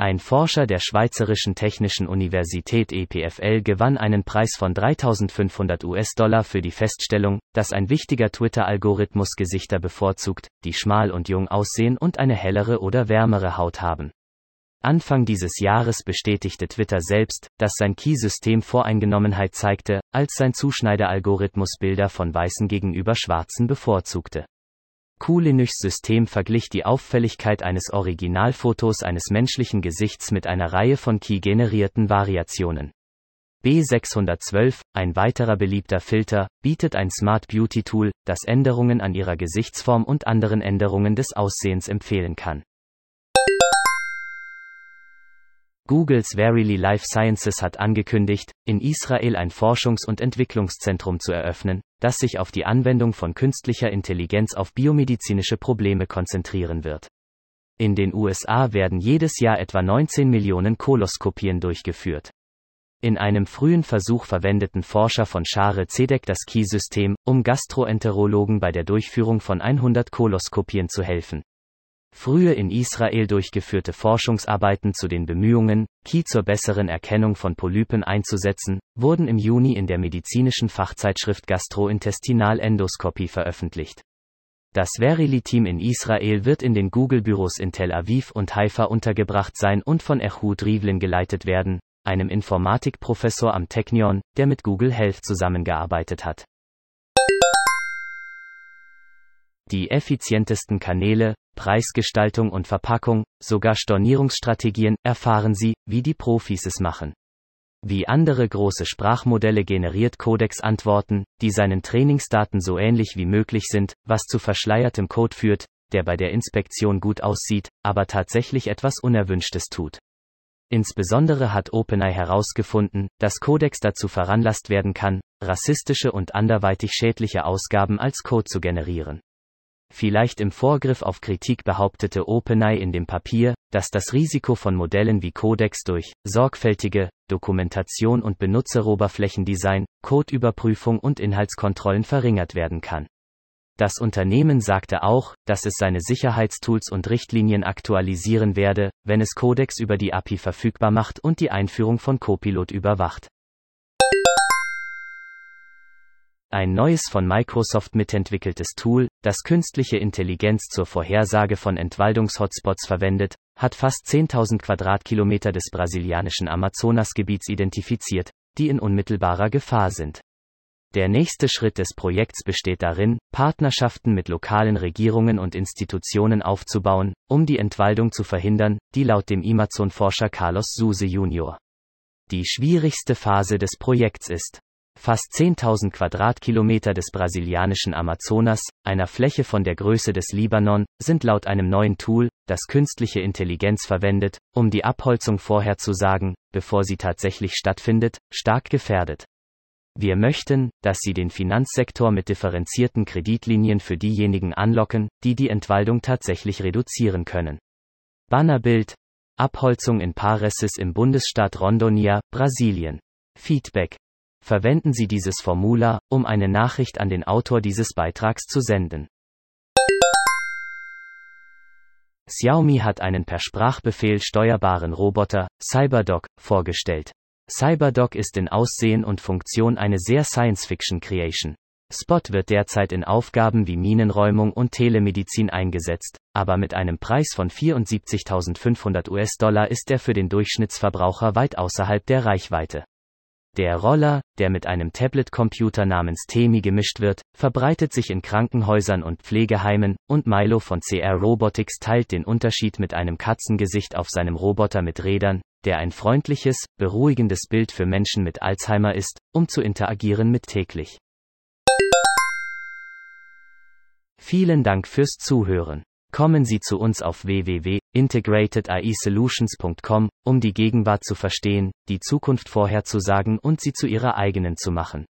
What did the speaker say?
Ein Forscher der Schweizerischen Technischen Universität EPFL gewann einen Preis von 3500 US-Dollar für die Feststellung, dass ein wichtiger Twitter-Algorithmus Gesichter bevorzugt, die schmal und jung aussehen und eine hellere oder wärmere Haut haben. Anfang dieses Jahres bestätigte Twitter selbst, dass sein Key-System Voreingenommenheit zeigte, als sein Zuschneider-Algorithmus Bilder von Weißen gegenüber Schwarzen bevorzugte. Kulinüchs System verglich die Auffälligkeit eines Originalfotos eines menschlichen Gesichts mit einer Reihe von Key-generierten Variationen. B612, ein weiterer beliebter Filter, bietet ein Smart Beauty Tool, das Änderungen an ihrer Gesichtsform und anderen Änderungen des Aussehens empfehlen kann. Googles Verily Life Sciences hat angekündigt, in Israel ein Forschungs- und Entwicklungszentrum zu eröffnen, das sich auf die Anwendung von künstlicher Intelligenz auf biomedizinische Probleme konzentrieren wird. In den USA werden jedes Jahr etwa 19 Millionen Koloskopien durchgeführt. In einem frühen Versuch verwendeten Forscher von Schare Zedek das Key-System, um Gastroenterologen bei der Durchführung von 100 Koloskopien zu helfen. Frühe in Israel durchgeführte Forschungsarbeiten zu den Bemühungen, Ki zur besseren Erkennung von Polypen einzusetzen, wurden im Juni in der medizinischen Fachzeitschrift Gastrointestinal Endoskopie veröffentlicht. Das Verily-Team in Israel wird in den Google-Büros in Tel Aviv und Haifa untergebracht sein und von Ehud Rivlin geleitet werden, einem Informatikprofessor am Technion, der mit Google Health zusammengearbeitet hat. Die effizientesten Kanäle, Preisgestaltung und Verpackung, sogar Stornierungsstrategien, erfahren Sie, wie die Profis es machen. Wie andere große Sprachmodelle generiert Codex Antworten, die seinen Trainingsdaten so ähnlich wie möglich sind, was zu verschleiertem Code führt, der bei der Inspektion gut aussieht, aber tatsächlich etwas Unerwünschtes tut. Insbesondere hat OpenAI herausgefunden, dass Codex dazu veranlasst werden kann, rassistische und anderweitig schädliche Ausgaben als Code zu generieren. Vielleicht im Vorgriff auf Kritik behauptete OpenAI in dem Papier, dass das Risiko von Modellen wie Codex durch sorgfältige Dokumentation und Benutzeroberflächendesign, Codeüberprüfung und Inhaltskontrollen verringert werden kann. Das Unternehmen sagte auch, dass es seine Sicherheitstools und Richtlinien aktualisieren werde, wenn es Codex über die API verfügbar macht und die Einführung von Copilot überwacht. Ein neues von Microsoft mitentwickeltes Tool, das künstliche Intelligenz zur Vorhersage von Entwaldungshotspots verwendet, hat fast 10.000 Quadratkilometer des brasilianischen Amazonasgebiets identifiziert, die in unmittelbarer Gefahr sind. Der nächste Schritt des Projekts besteht darin, Partnerschaften mit lokalen Regierungen und Institutionen aufzubauen, um die Entwaldung zu verhindern, die laut dem Amazon-Forscher Carlos Suse Jr. Die schwierigste Phase des Projekts ist, Fast 10.000 Quadratkilometer des brasilianischen Amazonas, einer Fläche von der Größe des Libanon, sind laut einem neuen Tool, das künstliche Intelligenz verwendet, um die Abholzung vorherzusagen, bevor sie tatsächlich stattfindet, stark gefährdet. Wir möchten, dass Sie den Finanzsektor mit differenzierten Kreditlinien für diejenigen anlocken, die die Entwaldung tatsächlich reduzieren können. Bannerbild. Abholzung in Parecis im Bundesstaat Rondonia, Brasilien. Feedback. Verwenden Sie dieses Formular, um eine Nachricht an den Autor dieses Beitrags zu senden. Xiaomi hat einen per Sprachbefehl steuerbaren Roboter, CyberDog, vorgestellt. CyberDog ist in Aussehen und Funktion eine sehr Science-Fiction-Creation. Spot wird derzeit in Aufgaben wie Minenräumung und Telemedizin eingesetzt, aber mit einem Preis von 74.500 US-Dollar ist er für den Durchschnittsverbraucher weit außerhalb der Reichweite. Der Roller, der mit einem Tablet-Computer namens Temi gemischt wird, verbreitet sich in Krankenhäusern und Pflegeheimen, und Milo von CR Robotics teilt den Unterschied mit einem Katzengesicht auf seinem Roboter mit Rädern, der ein freundliches, beruhigendes Bild für Menschen mit Alzheimer ist, um zu interagieren mit täglich. Vielen Dank fürs Zuhören. Kommen Sie zu uns auf www.integratedAIsolutions.com, um die Gegenwart zu verstehen, die Zukunft vorherzusagen und sie zu Ihrer eigenen zu machen.